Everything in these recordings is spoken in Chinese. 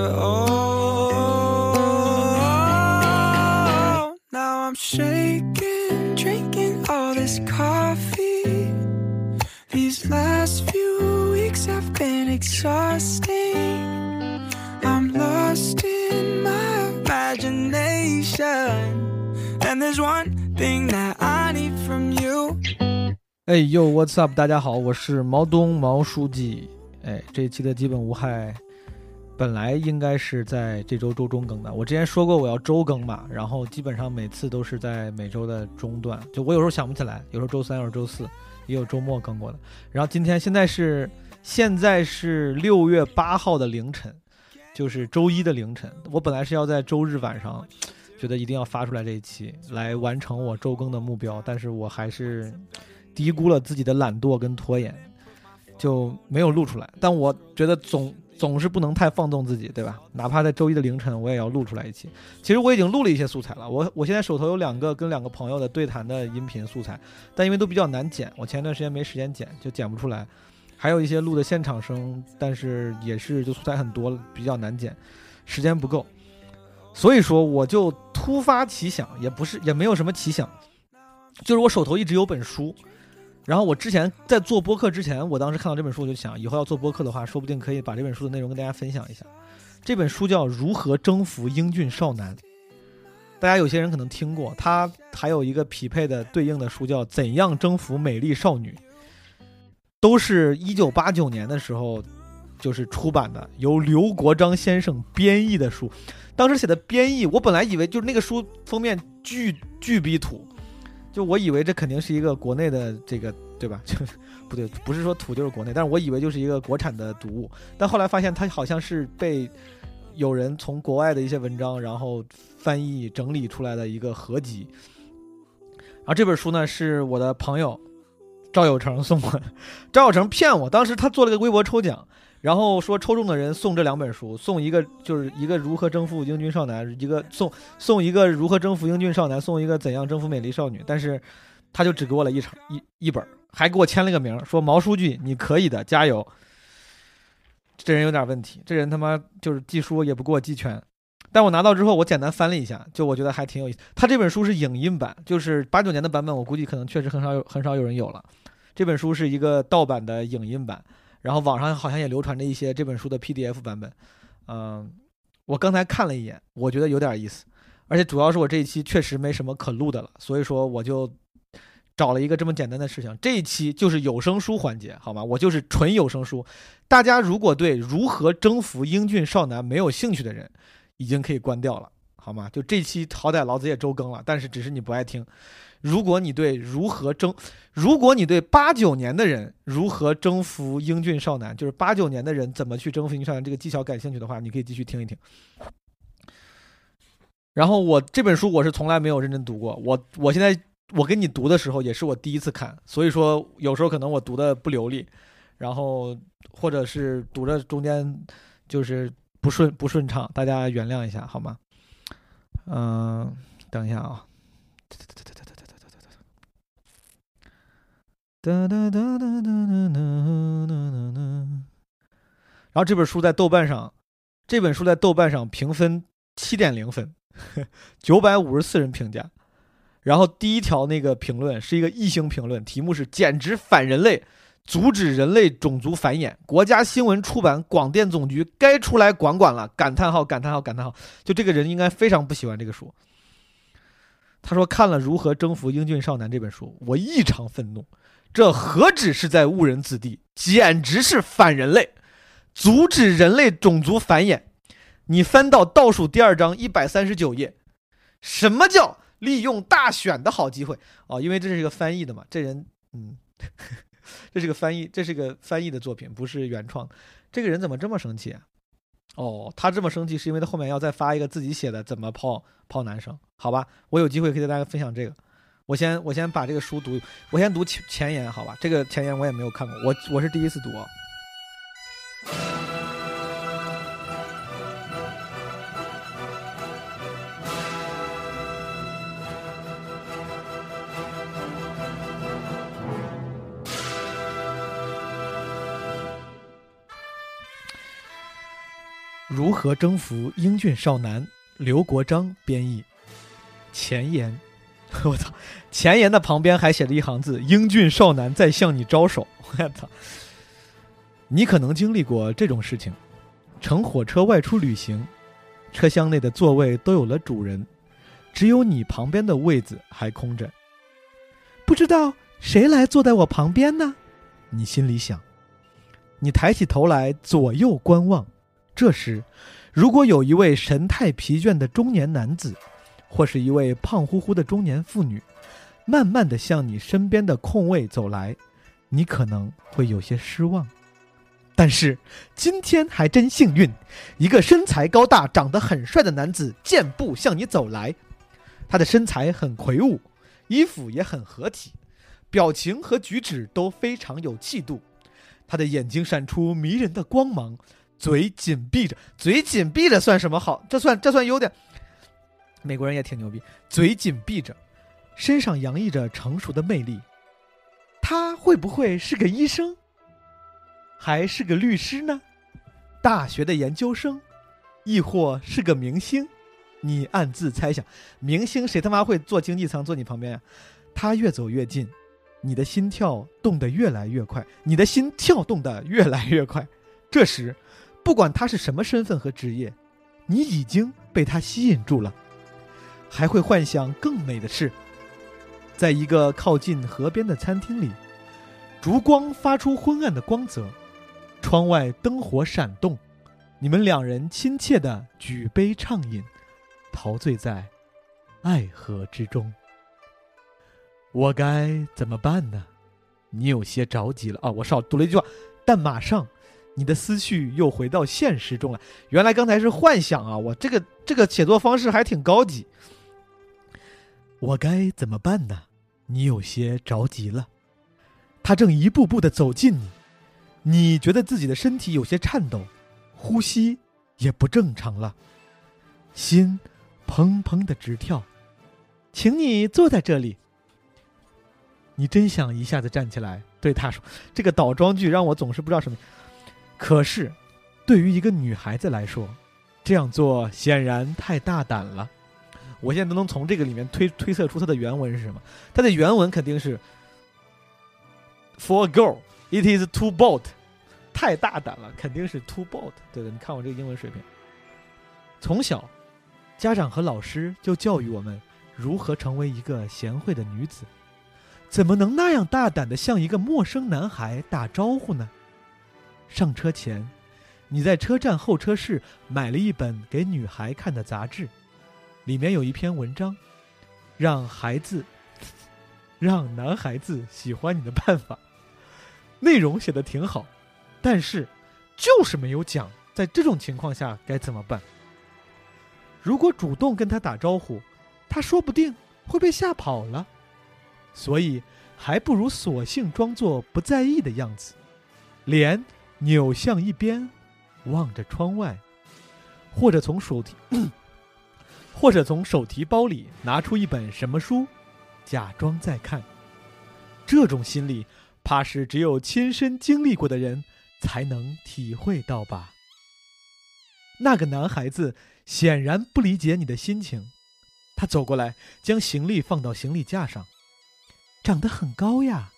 on your own. Now I'm shaking, drinking all this coffee. These last few weeks have been exhausting. I'm lost in my imagination. And there's one thing that I need from you. 哎呦，What's up？大家好，我是毛东毛书记。哎，这一期的基本无害， 本来应该是在这周周中更的。我之前说过我要周更嘛，然后基本上每次都是在每周的中段。就我有时候想不起来，有时候周三，有时候周四，也有周末更过的。然后今天现在是现在是六月八号的凌晨，就是周一的凌晨。我本来是要在周日晚上，觉得一定要发出来这一期来完成我周更的目标，但是我还是。低估了自己的懒惰跟拖延，就没有录出来。但我觉得总总是不能太放纵自己，对吧？哪怕在周一的凌晨，我也要录出来一期。其实我已经录了一些素材了，我我现在手头有两个跟两个朋友的对谈的音频素材，但因为都比较难剪，我前一段时间没时间剪，就剪不出来。还有一些录的现场声，但是也是就素材很多，比较难剪，时间不够。所以说，我就突发奇想，也不是也没有什么奇想，就是我手头一直有本书。然后我之前在做播客之前，我当时看到这本书，我就想以后要做播客的话，说不定可以把这本书的内容跟大家分享一下。这本书叫《如何征服英俊少男》，大家有些人可能听过，它还有一个匹配的对应的书叫《怎样征服美丽少女》，都是一九八九年的时候就是出版的，由刘国章先生编译的书。当时写的编译，我本来以为就是那个书封面巨巨逼土。就我以为这肯定是一个国内的这个，对吧？就不对，不是说土就是国内，但是我以为就是一个国产的读物。但后来发现它好像是被有人从国外的一些文章，然后翻译整理出来的一个合集。然后这本书呢是我的朋友赵有成送我的，赵有成骗我，当时他做了个微博抽奖。然后说抽中的人送这两本书，送一个就是一个如何征服英俊少男，一个送送一个如何征服英俊少男，送一个怎样征服美丽少女。但是，他就只给我了一场一一本，还给我签了个名，说毛书记你可以的，加油。这人有点问题，这人他妈就是寄书也不给我寄全。但我拿到之后，我简单翻了一下，就我觉得还挺有意思。他这本书是影印版，就是八九年的版本，我估计可能确实很少有很少有人有了。这本书是一个盗版的影印版。然后网上好像也流传着一些这本书的 PDF 版本，嗯，我刚才看了一眼，我觉得有点意思，而且主要是我这一期确实没什么可录的了，所以说我就找了一个这么简单的事情，这一期就是有声书环节，好吗？我就是纯有声书，大家如果对如何征服英俊少男没有兴趣的人，已经可以关掉了，好吗？就这期好歹老子也周更了，但是只是你不爱听。如果你对如何征，如果你对八九年的人如何征服英俊少男，就是八九年的人怎么去征服英俊少男这个技巧感兴趣的话，你可以继续听一听。然后我这本书我是从来没有认真读过，我我现在我给你读的时候也是我第一次看，所以说有时候可能我读的不流利，然后或者是读着中间就是不顺不顺畅，大家原谅一下好吗？嗯，等一下啊。哒哒哒哒哒哒哒哒哒。然后这本书在豆瓣上，这本书在豆瓣上评分七点零分，九百五十四人评价。然后第一条那个评论是一个一星评论，题目是“简直反人类，阻止人类种族繁衍”。国家新闻出版广电总局该出来管管了！感叹号感叹号感叹号！就这个人应该非常不喜欢这个书。他说看了《如何征服英俊少男》这本书，我异常愤怒。这何止是在误人子弟，简直是反人类！阻止人类种族繁衍。你翻到倒数第二章一百三十九页，什么叫利用大选的好机会？哦，因为这是一个翻译的嘛，这人，嗯，这是个翻译，这是个翻译的作品，不是原创。这个人怎么这么生气啊？哦，他这么生气是因为他后面要再发一个自己写的怎么泡泡男生？好吧，我有机会可以跟大家分享这个。我先我先把这个书读，我先读前前言，好吧？这个前言我也没有看过，我我是第一次读。如何征服英俊少男？刘国章编译。前言，我操！前言的旁边还写着一行字：“英俊少男在向你招手。”我操！你可能经历过这种事情：乘火车外出旅行，车厢内的座位都有了主人，只有你旁边的位子还空着。不知道谁来坐在我旁边呢？你心里想。你抬起头来，左右观望。这时，如果有一位神态疲倦的中年男子，或是一位胖乎乎的中年妇女，慢慢的向你身边的空位走来，你可能会有些失望。但是今天还真幸运，一个身材高大、长得很帅的男子健步向你走来，他的身材很魁梧，衣服也很合体，表情和举止都非常有气度，他的眼睛闪出迷人的光芒。嘴紧闭着，嘴紧闭着算什么好？这算这算优点。美国人也挺牛逼，嘴紧闭着，身上洋溢着成熟的魅力。他会不会是个医生，还是个律师呢？大学的研究生，亦或是个明星？你暗自猜想，明星谁他妈会坐经济舱坐你旁边呀？他越走越近，你的心跳动得越来越快，你的心跳动得越来越快。这时。不管他是什么身份和职业，你已经被他吸引住了，还会幻想更美的事。在一个靠近河边的餐厅里，烛光发出昏暗的光泽，窗外灯火闪动，你们两人亲切的举杯畅饮，陶醉在爱河之中。我该怎么办呢？你有些着急了啊！我少读了一句话，但马上。你的思绪又回到现实中了。原来刚才是幻想啊！我这个这个写作方式还挺高级。我该怎么办呢？你有些着急了。他正一步步的走近你，你觉得自己的身体有些颤抖，呼吸也不正常了，心砰砰的直跳。请你坐在这里。你真想一下子站起来对他说：“这个倒装句让我总是不知道什么。”可是，对于一个女孩子来说，这样做显然太大胆了。我现在都能从这个里面推推测出它的原文是什么。它的原文肯定是 “For a girl, it is too bold”，太大胆了，肯定是 too bold。对的，你看我这个英文水平。从小，家长和老师就教育我们如何成为一个贤惠的女子，怎么能那样大胆的向一个陌生男孩打招呼呢？上车前，你在车站候车室买了一本给女孩看的杂志，里面有一篇文章，让孩子，让男孩子喜欢你的办法。内容写的挺好，但是就是没有讲在这种情况下该怎么办。如果主动跟他打招呼，他说不定会被吓跑了，所以还不如索性装作不在意的样子，脸。扭向一边，望着窗外，或者从手提，或者从手提包里拿出一本什么书，假装在看。这种心理，怕是只有亲身经历过的人才能体会到吧。那个男孩子显然不理解你的心情，他走过来，将行李放到行李架上。长得很高呀，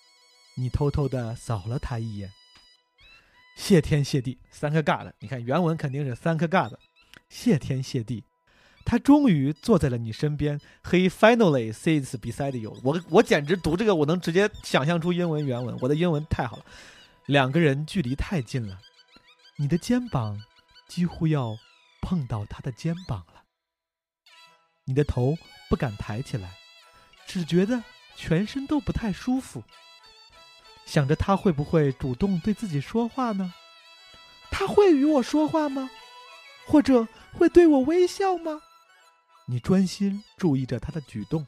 你偷偷的扫了他一眼。谢天谢地，三个尬的你看原文肯定是三颗尬的。谢天谢地，他终于坐在了你身边。He finally sits beside you。我我简直读这个，我能直接想象出英文原文。我的英文太好了。两个人距离太近了，你的肩膀几乎要碰到他的肩膀了。你的头不敢抬起来，只觉得全身都不太舒服。想着他会不会主动对自己说话呢？他会与我说话吗？或者会对我微笑吗？你专心注意着他的举动，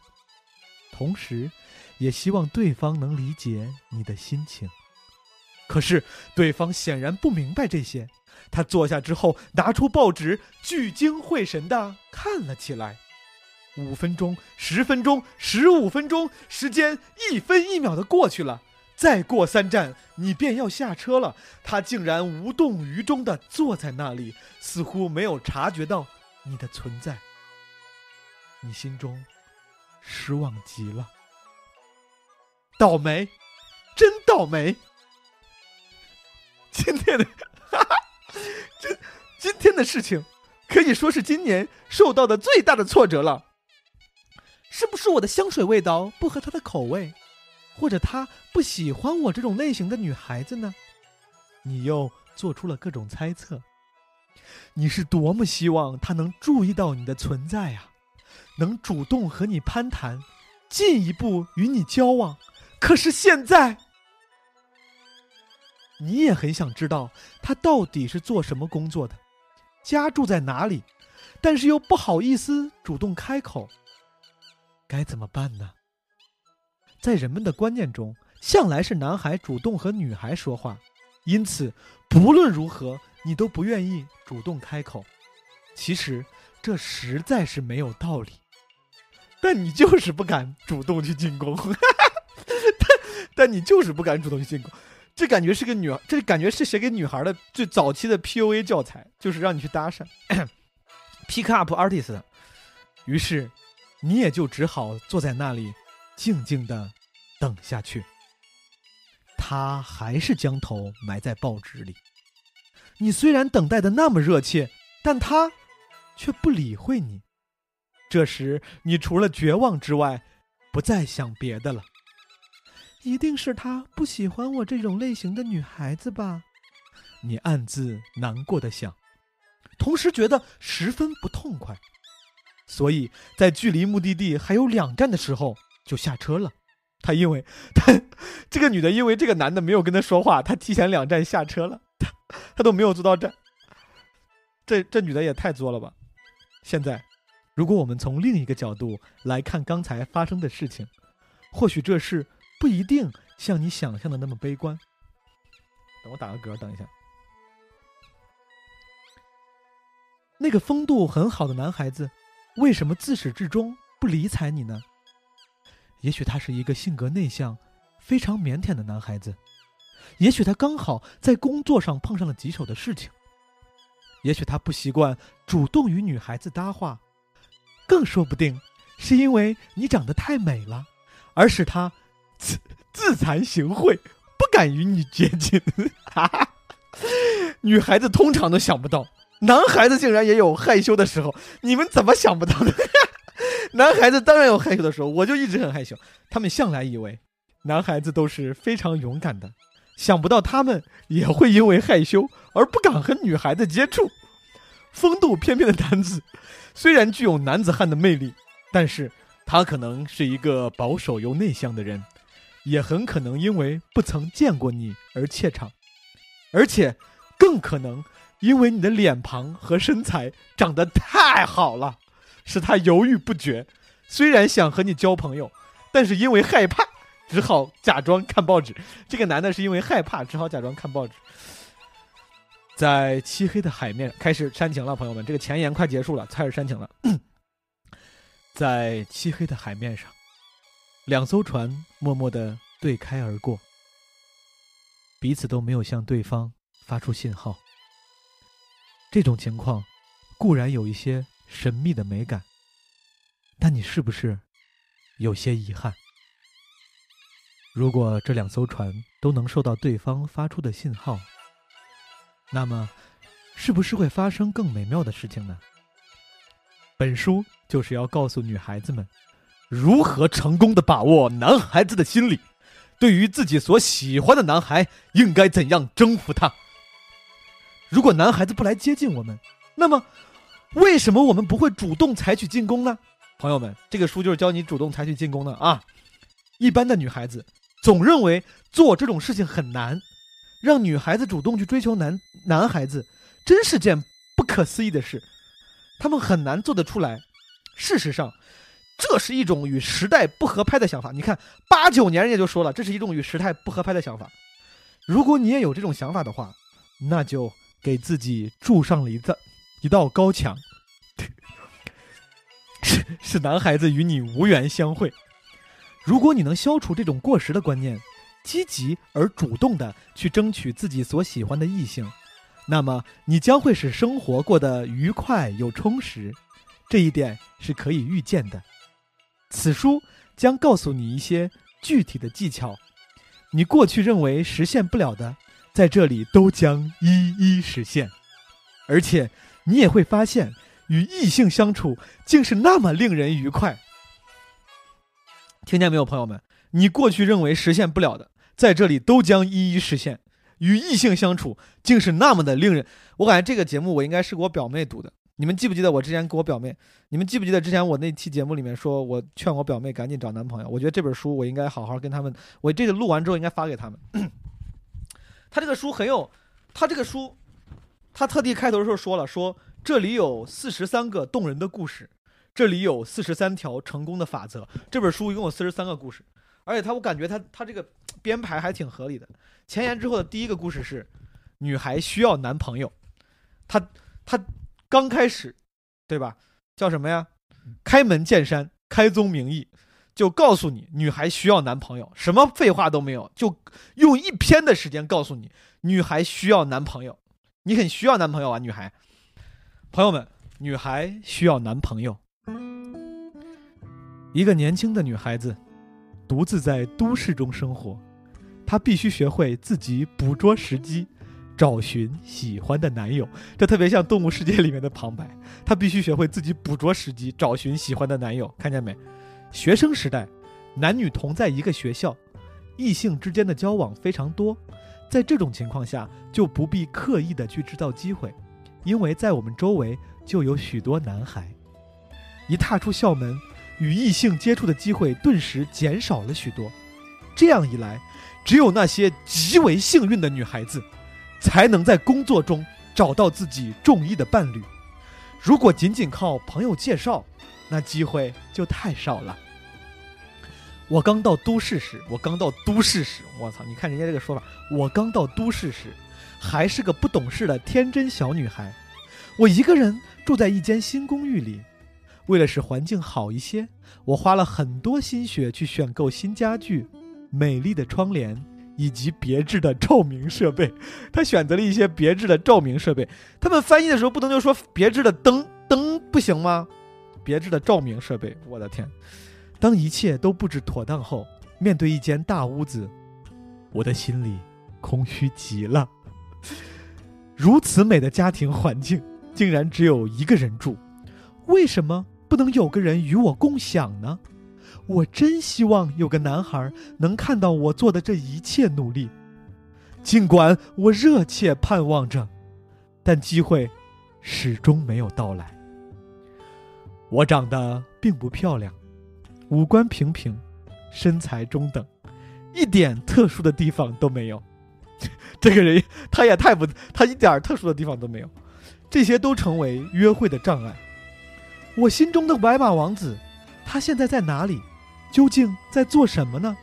同时，也希望对方能理解你的心情。可是，对方显然不明白这些。他坐下之后，拿出报纸，聚精会神地看了起来。五分钟，十分钟，十五分钟，时间一分一秒的过去了。再过三站，你便要下车了。他竟然无动于衷地坐在那里，似乎没有察觉到你的存在。你心中失望极了，倒霉，真倒霉！今天的，哈哈，今今天的事情，可以说是今年受到的最大的挫折了。是不是我的香水味道不合他的口味，或者他不喜欢我这种类型的女孩子呢？你又做出了各种猜测。你是多么希望他能注意到你的存在啊，能主动和你攀谈，进一步与你交往。可是现在，你也很想知道他到底是做什么工作的，家住在哪里，但是又不好意思主动开口。该怎么办呢？在人们的观念中，向来是男孩主动和女孩说话，因此不论如何，你都不愿意主动开口。其实这实在是没有道理，但你就是不敢主动去进攻，但但你就是不敢主动去进攻，这感觉是个女，这感觉是写给女孩的最早期的 PUA 教材，就是让你去搭讪，pick up artist。于是。你也就只好坐在那里，静静的等下去。他还是将头埋在报纸里。你虽然等待的那么热切，但他却不理会你。这时，你除了绝望之外，不再想别的了。一定是他不喜欢我这种类型的女孩子吧？你暗自难过的想，同时觉得十分不痛快。所以在距离目的地还有两站的时候就下车了。他因为他这个女的因为这个男的没有跟他说话，他提前两站下车了。他他都没有坐到站。这这女的也太作了吧！现在，如果我们从另一个角度来看刚才发生的事情，或许这事不一定像你想象的那么悲观。等我打个嗝，等一下。那个风度很好的男孩子。为什么自始至终不理睬你呢？也许他是一个性格内向、非常腼腆的男孩子，也许他刚好在工作上碰上了棘手的事情，也许他不习惯主动与女孩子搭话，更说不定是因为你长得太美了，而使他自自惭形秽，不敢与你接近。女孩子通常都想不到。男孩子竟然也有害羞的时候，你们怎么想不到的？男孩子当然有害羞的时候，我就一直很害羞。他们向来以为男孩子都是非常勇敢的，想不到他们也会因为害羞而不敢和女孩子接触。风度翩翩的男子 虽然具有男子汉的魅力，但是他可能是一个保守又内向的人，也很可能因为不曾见过你而怯场，而且更可能。因为你的脸庞和身材长得太好了，使他犹豫不决。虽然想和你交朋友，但是因为害怕，只好假装看报纸。这个男的是因为害怕，只好假装看报纸。在漆黑的海面开始煽情了，朋友们，这个前言快结束了，开始煽情了。在漆黑的海面上，两艘船默默的对开而过，彼此都没有向对方发出信号。这种情况固然有一些神秘的美感，但你是不是有些遗憾？如果这两艘船都能收到对方发出的信号，那么是不是会发生更美妙的事情呢？本书就是要告诉女孩子们，如何成功的把握男孩子的心理，对于自己所喜欢的男孩，应该怎样征服他。如果男孩子不来接近我们，那么为什么我们不会主动采取进攻呢？朋友们，这个书就是教你主动采取进攻的啊！一般的女孩子总认为做这种事情很难，让女孩子主动去追求男男孩子，真是件不可思议的事，他们很难做得出来。事实上，这是一种与时代不合拍的想法。你看，八九年人家就说了，这是一种与时代不合拍的想法。如果你也有这种想法的话，那就给自己筑上了一道一道高墙，是是男孩子与你无缘相会。如果你能消除这种过时的观念，积极而主动的去争取自己所喜欢的异性，那么你将会使生活过得愉快又充实。这一点是可以预见的。此书将告诉你一些具体的技巧，你过去认为实现不了的，在这里都将一一实现。而且你也会发现，与异性相处竟是那么令人愉快。听见没有，朋友们？你过去认为实现不了的，在这里都将一一实现。与异性相处竟是那么的令人……我感觉这个节目我应该是给我表妹读的。你们记不记得我之前给我表妹？你们记不记得之前我那期节目里面说我劝我表妹赶紧找男朋友？我觉得这本书我应该好好跟他们，我这个录完之后应该发给他们。他这个书很有，他这个书，他特地开头的时候说了，说这里有四十三个动人的故事，这里有四十三条成功的法则。这本书一共有四十三个故事，而且他我感觉他他这个编排还挺合理的。前言之后的第一个故事是，女孩需要男朋友，他他。刚开始，对吧？叫什么呀？开门见山，开宗明义，就告诉你女孩需要男朋友，什么废话都没有，就用一篇的时间告诉你女孩需要男朋友。你很需要男朋友啊，女孩。朋友们，女孩需要男朋友。一个年轻的女孩子，独自在都市中生活，她必须学会自己捕捉时机。找寻喜欢的男友，这特别像《动物世界》里面的旁白。他必须学会自己捕捉时机，找寻喜欢的男友。看见没？学生时代，男女同在一个学校，异性之间的交往非常多。在这种情况下，就不必刻意的去制造机会，因为在我们周围就有许多男孩。一踏出校门，与异性接触的机会顿时减少了许多。这样一来，只有那些极为幸运的女孩子。才能在工作中找到自己中意的伴侣。如果仅仅靠朋友介绍，那机会就太少了。我刚到都市时，我刚到都市时，我操！你看人家这个说法，我刚到都市时，还是个不懂事的天真小女孩。我一个人住在一间新公寓里，为了使环境好一些，我花了很多心血去选购新家具、美丽的窗帘。以及别致的照明设备，他选择了一些别致的照明设备。他们翻译的时候不能就说别致的灯灯不行吗？别致的照明设备，我的天！当一切都布置妥当后，面对一间大屋子，我的心里空虚极了。如此美的家庭环境，竟然只有一个人住，为什么不能有个人与我共享呢？我真希望有个男孩能看到我做的这一切努力，尽管我热切盼望着，但机会始终没有到来。我长得并不漂亮，五官平平，身材中等，一点特殊的地方都没有。这个人他也太不，他一点特殊的地方都没有，这些都成为约会的障碍。我心中的白马王子，他现在在哪里？究竟在做什么呢？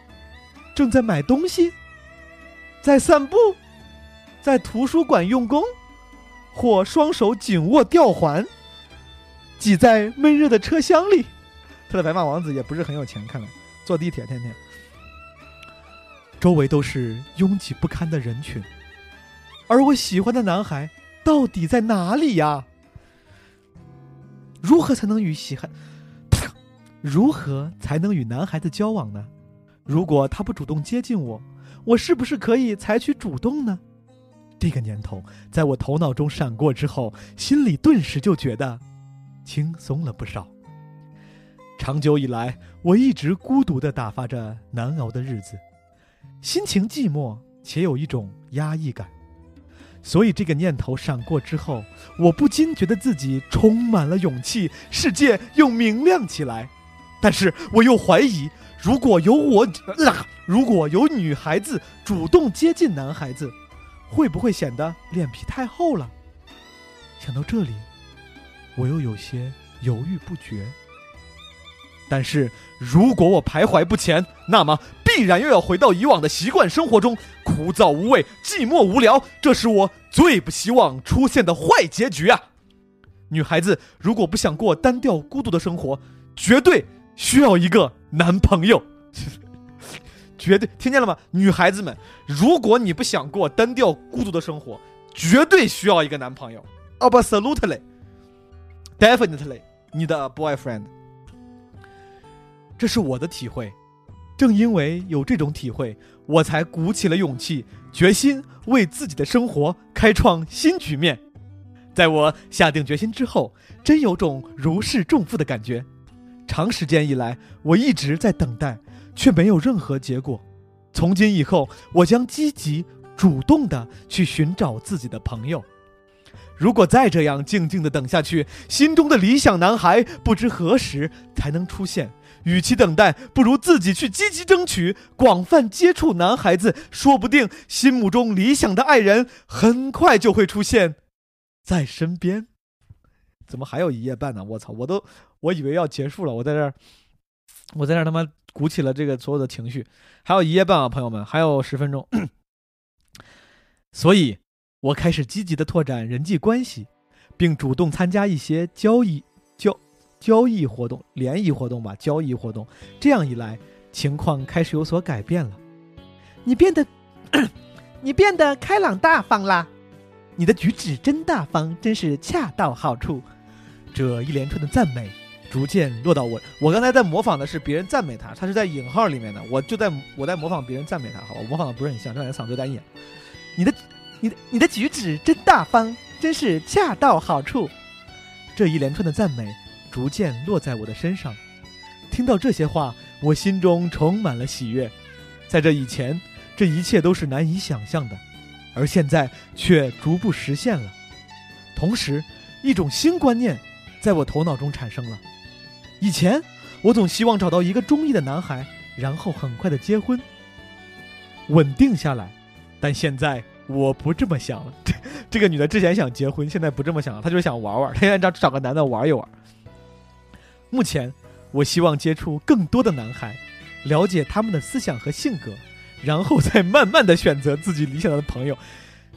正在买东西，在散步，在图书馆用功，或双手紧握吊环，挤在闷热的车厢里。他的白马王子也不是很有钱，看来坐地铁天天。周围都是拥挤不堪的人群，而我喜欢的男孩到底在哪里呀？如何才能与喜欢？如何才能与男孩子交往呢？如果他不主动接近我，我是不是可以采取主动呢？这个念头在我头脑中闪过之后，心里顿时就觉得轻松了不少。长久以来，我一直孤独的打发着难熬的日子，心情寂寞且有一种压抑感。所以，这个念头闪过之后，我不禁觉得自己充满了勇气，世界又明亮起来。但是我又怀疑，如果有我，如果有女孩子主动接近男孩子，会不会显得脸皮太厚了？想到这里，我又有些犹豫不决。但是如果我徘徊不前，那么必然又要回到以往的习惯生活中，枯燥无味、寂寞无聊，这是我最不希望出现的坏结局啊！女孩子如果不想过单调孤独的生活，绝对需要一个男朋友。绝对听见了吗？女孩子们，如果你不想过单调孤独的生活，绝对需要一个男朋友。Absolutely, definitely, 你的 boyfriend。这是我的体会。正因为有这种体会，我才鼓起了勇气，决心为自己的生活开创新局面。在我下定决心之后，真有种如释重负的感觉。长时间以来，我一直在等待。却没有任何结果。从今以后，我将积极主动的去寻找自己的朋友。如果再这样静静的等下去，心中的理想男孩不知何时才能出现。与其等待，不如自己去积极争取，广泛接触男孩子，说不定心目中理想的爱人很快就会出现在身边。怎么还有一夜半呢？我操！我都我以为要结束了，我在这儿，我在这儿他妈。鼓起了这个所有的情绪，还有一夜半啊，朋友们，还有十分钟，所以，我开始积极的拓展人际关系，并主动参加一些交易、交易活动、联谊活动吧，交易活动。这样一来，情况开始有所改变了。你变得，你变得开朗大方啦，你的举止真大方，真是恰到好处。这一连串的赞美。逐渐落到我，我刚才在模仿的是别人赞美他，他是在引号里面的，我就在我在模仿别人赞美他，好吧，我模仿的不是很像，这两嗓子有点哑。你的，你的，你的举止真大方，真是恰到好处。这一连串的赞美逐渐落在我的身上，听到这些话，我心中充满了喜悦。在这以前，这一切都是难以想象的，而现在却逐步实现了。同时，一种新观念在我头脑中产生了。以前，我总希望找到一个中意的男孩，然后很快的结婚，稳定下来。但现在我不这么想了。这 这个女的之前想结婚，现在不这么想了。她就想玩玩，她现在找找个男的玩一玩。目前，我希望接触更多的男孩，了解他们的思想和性格，然后再慢慢的选择自己理想的朋友。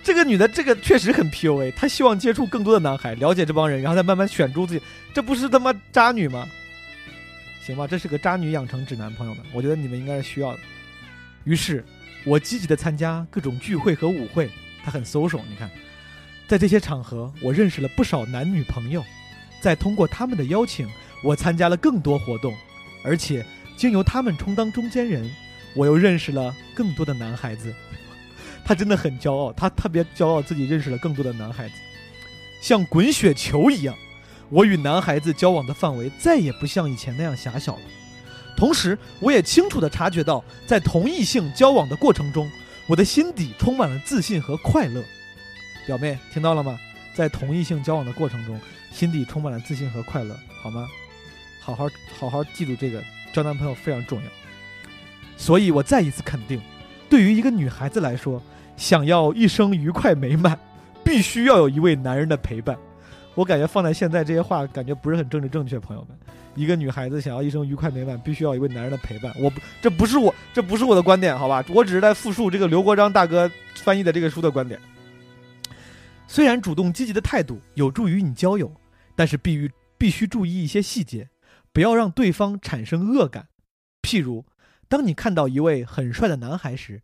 这个女的，这个确实很 PUA。她希望接触更多的男孩，了解这帮人，然后再慢慢选出自己。这不是他妈渣女吗？行吧，这是个渣女养成指南，朋友们，我觉得你们应该是需要的。于是，我积极的参加各种聚会和舞会，她很 social。你看，在这些场合，我认识了不少男女朋友。再通过他们的邀请，我参加了更多活动，而且经由他们充当中间人，我又认识了更多的男孩子。他真的很骄傲，他特别骄傲自己认识了更多的男孩子，像滚雪球一样。我与男孩子交往的范围再也不像以前那样狭小了，同时，我也清楚地察觉到，在同异性交往的过程中，我的心底充满了自信和快乐。表妹，听到了吗？在同异性交往的过程中，心底充满了自信和快乐，好吗？好好好好记住这个，交男朋友非常重要。所以我再一次肯定，对于一个女孩子来说，想要一生愉快美满，必须要有一位男人的陪伴。我感觉放在现在这些话感觉不是很政治正确，朋友们。一个女孩子想要一生愉快美满，必须要一位男人的陪伴。我不，这不是我，这不是我的观点，好吧？我只是在复述这个刘国章大哥翻译的这个书的观点。虽然主动积极的态度有助于你交友，但是必须必须注意一些细节，不要让对方产生恶感。譬如，当你看到一位很帅的男孩时，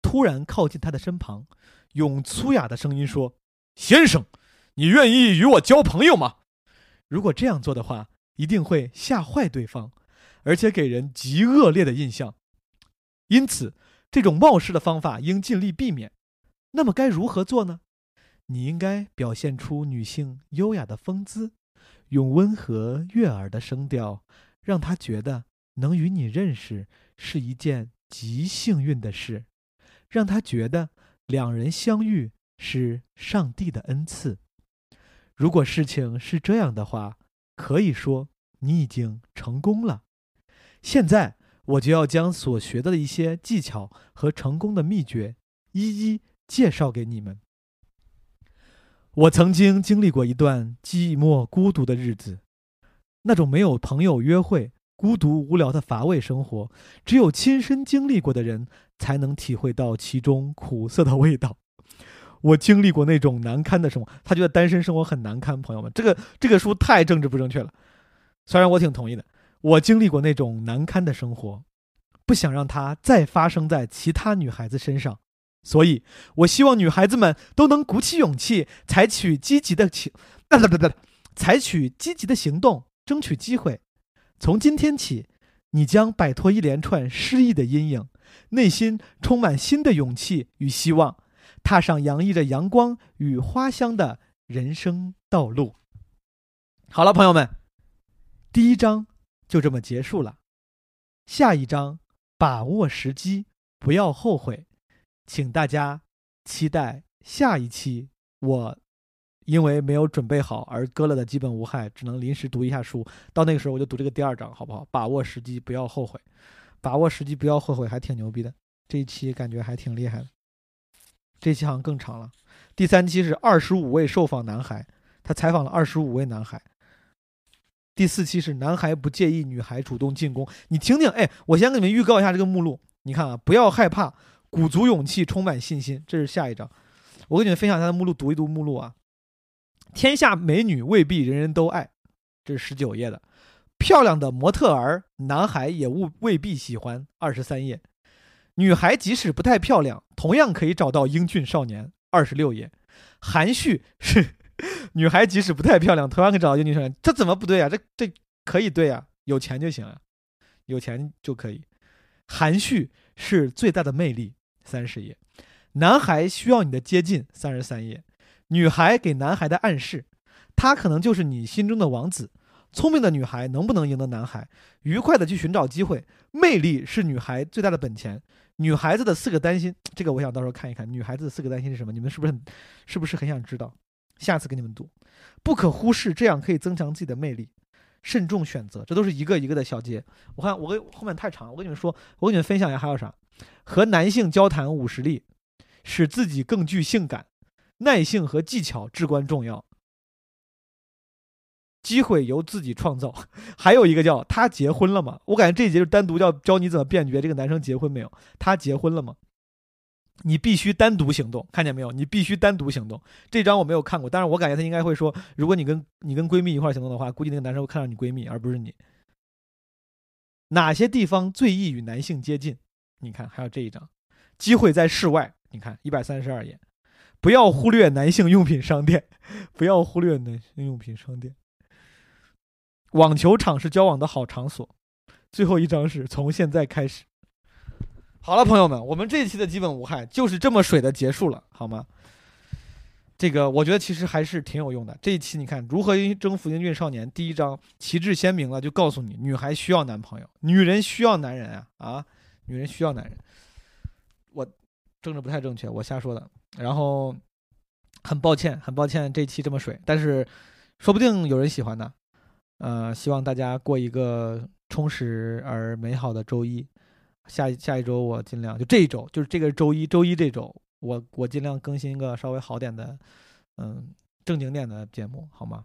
突然靠近他的身旁，用粗哑的声音说：“先生。”你愿意与我交朋友吗？如果这样做的话，一定会吓坏对方，而且给人极恶劣的印象。因此，这种冒失的方法应尽力避免。那么该如何做呢？你应该表现出女性优雅的风姿，用温和悦耳的声调，让他觉得能与你认识是一件极幸运的事，让他觉得两人相遇是上帝的恩赐。如果事情是这样的话，可以说你已经成功了。现在我就要将所学的一些技巧和成功的秘诀一一介绍给你们。我曾经经历过一段寂寞孤独的日子，那种没有朋友约会、孤独无聊的乏味生活，只有亲身经历过的人才能体会到其中苦涩的味道。我经历过那种难堪的生活，他觉得单身生活很难堪。朋友们，这个这个书太政治不正确了，虽然我挺同意的。我经历过那种难堪的生活，不想让它再发生在其他女孩子身上，所以我希望女孩子们都能鼓起勇气，采取积极的行，不不不不，采取积极的行动，争取机会。从今天起，你将摆脱一连串失意的阴影，内心充满新的勇气与希望。踏上洋溢着阳光与花香的人生道路。好了，朋友们，第一章就这么结束了。下一章，把握时机，不要后悔，请大家期待下一期。我因为没有准备好而割了的基本无害，只能临时读一下书。到那个时候，我就读这个第二章，好不好？把握时机，不要后悔。把握时机，不要后悔，还挺牛逼的。这一期感觉还挺厉害的。这期好像更长了，第三期是二十五位受访男孩，他采访了二十五位男孩。第四期是男孩不介意女孩主动进攻，你听听，哎，我先给你们预告一下这个目录，你看啊，不要害怕，鼓足勇气，充满信心，这是下一章。我给你们分享一下目录，读一读目录啊。天下美女未必人人都爱，这是十九页的。漂亮的模特儿，男孩也未未必喜欢，二十三页。女孩即使不太漂亮，同样可以找到英俊少年。二十六页，含蓄是 女孩即使不太漂亮，同样可以找到英俊少年。这怎么不对啊？这这可以对啊，有钱就行啊，有钱就可以。含蓄是最大的魅力。三十页，男孩需要你的接近。三十三页，女孩给男孩的暗示，他可能就是你心中的王子。聪明的女孩能不能赢得男孩？愉快的去寻找机会，魅力是女孩最大的本钱。女孩子的四个担心，这个我想到时候看一看。女孩子的四个担心是什么？你们是不是很，是不是很想知道？下次给你们读。不可忽视，这样可以增强自己的魅力。慎重选择，这都是一个一个的小节。我看我跟后面太长了，我跟你们说，我跟你们分享一下还有啥？和男性交谈五十例，使自己更具性感。耐性和技巧至关重要。机会由自己创造，还有一个叫他结婚了吗？我感觉这一节就单独叫教你怎么辨别这个男生结婚没有。他结婚了吗？你必须单独行动，看见没有？你必须单独行动。这章我没有看过，但是我感觉他应该会说，如果你跟你跟闺蜜一块行动的话，估计那个男生会看上你闺蜜而不是你。哪些地方最易与男性接近？你看，还有这一章，机会在室外。你看一百三十二页，不要忽略男性用品商店，不要忽略男性用品商店。网球场是交往的好场所。最后一张是从现在开始。好了，朋友们，我们这一期的基本无害就是这么水的结束了，好吗？这个我觉得其实还是挺有用的。这一期你看如何征服英俊少年，第一章旗帜鲜明了，就告诉你女孩需要男朋友，女人需要男人啊啊，女人需要男人。我政治不太正确，我瞎说的。然后很抱歉，很抱歉这期这么水，但是说不定有人喜欢呢。呃，希望大家过一个充实而美好的周一。下下一周我尽量就这一周，就是这个周一，周一这周我我尽量更新一个稍微好点的，嗯，正经点的节目，好吗？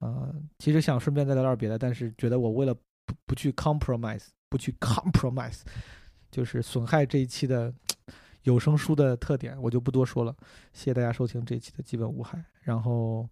呃，其实想顺便再聊点别的，但是觉得我为了不不去 compromise，不去 compromise，就是损害这一期的有声书的特点，我就不多说了。谢谢大家收听这一期的基本无害。然后，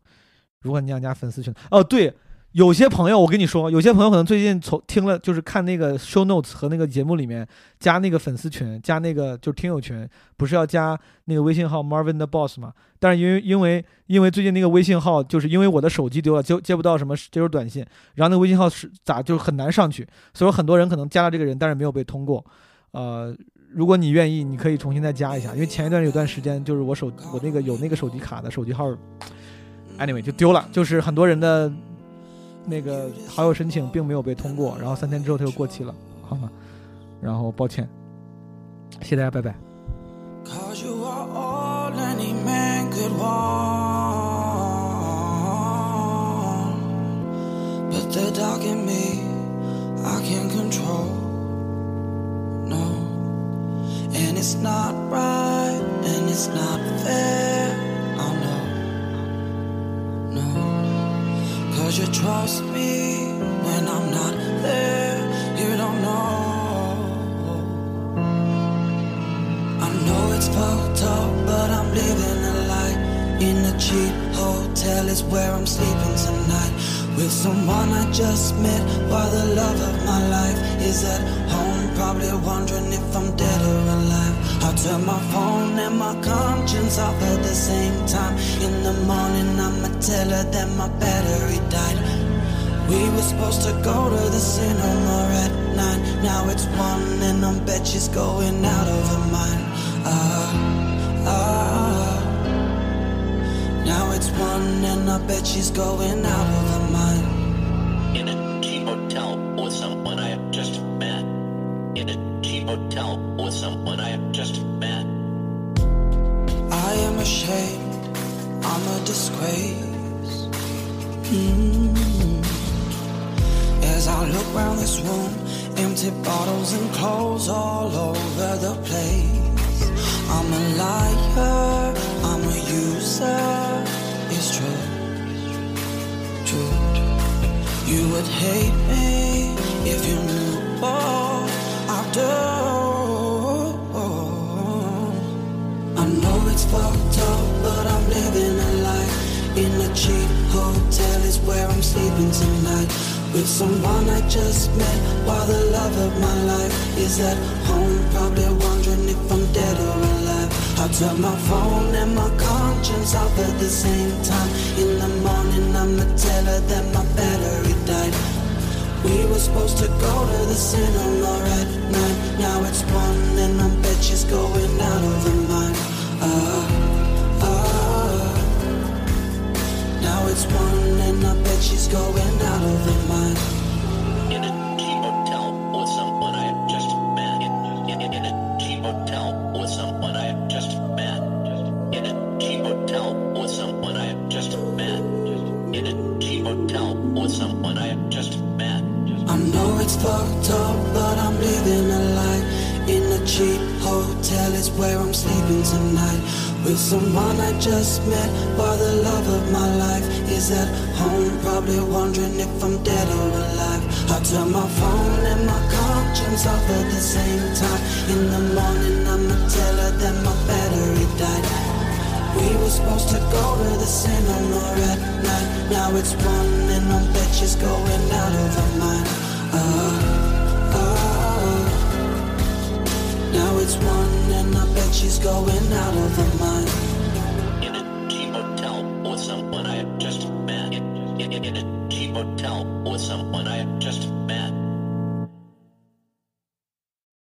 如果你想加粉丝群，哦对。有些朋友，我跟你说，有些朋友可能最近从听了，就是看那个 show notes 和那个节目里面加那个粉丝群，加那个就是听友群，不是要加那个微信号 Marvin 的 boss 吗？但是因为因为因为最近那个微信号，就是因为我的手机丢了，接接不到什么接收短信，然后那个微信号是咋就很难上去，所以说很多人可能加了这个人，但是没有被通过。呃，如果你愿意，你可以重新再加一下，因为前一段有段时间就是我手我那个有那个手机卡的手机号，anyway 就丢了，就是很多人的。那个好友申请并没有被通过，然后三天之后他就过期了，好吗？然后抱歉，谢谢大家，拜拜。Would you trust me when I'm not there? You don't know. I know it's fucked up, but I'm living a lie. In a cheap hotel is where I'm sleeping tonight. With someone I just met, while the love of my life is at home. Probably wondering if I'm dead or alive. I turn my phone and my conscience off at the same time. In the morning, I'ma tell her that my battery died. We were supposed to go to the cinema at nine. Now it's one, and I bet she's going out of her mind. Ah, ah. Now it's one, and I bet she's going out of her mind. In a cheap hotel with someone I just met. In a cheap hotel disgrace. Mm. As I look round this room, empty bottles and clothes all over the place. I'm a liar, I'm a user. It's true, true. You would hate me if you knew all I do. Sleeping tonight. With someone I just met, while the love of my life is at home. Probably wondering if I'm dead or alive. I turn my phone and my conscience off at the same time. In the morning, I'ma tell her that my battery died. We were supposed to go to the cinema at nine. Now it's one, and I bet she's going out of her mind. Ah, It's one, and I bet she's going out of her mind. In a cheap hotel with someone I just met. In, in, in a cheap hotel with someone I just met. In a cheap hotel with someone I just met. In a cheap hotel with someone I just met. I know it's fucked up, but I'm living a lie. In a cheap hotel is where I'm sleeping tonight. With someone I just met, while the love of my life is at home. Probably wondering if I'm dead or alive. I turn my phone and my conscience off at the same time. In the morning, I'ma tell her that my battery died. We were supposed to go to the cinema at night. Now it's one, and I bet she's going out of her mind. Ah, ah. Now it's one, and I bet she's going out of her mind. out with someone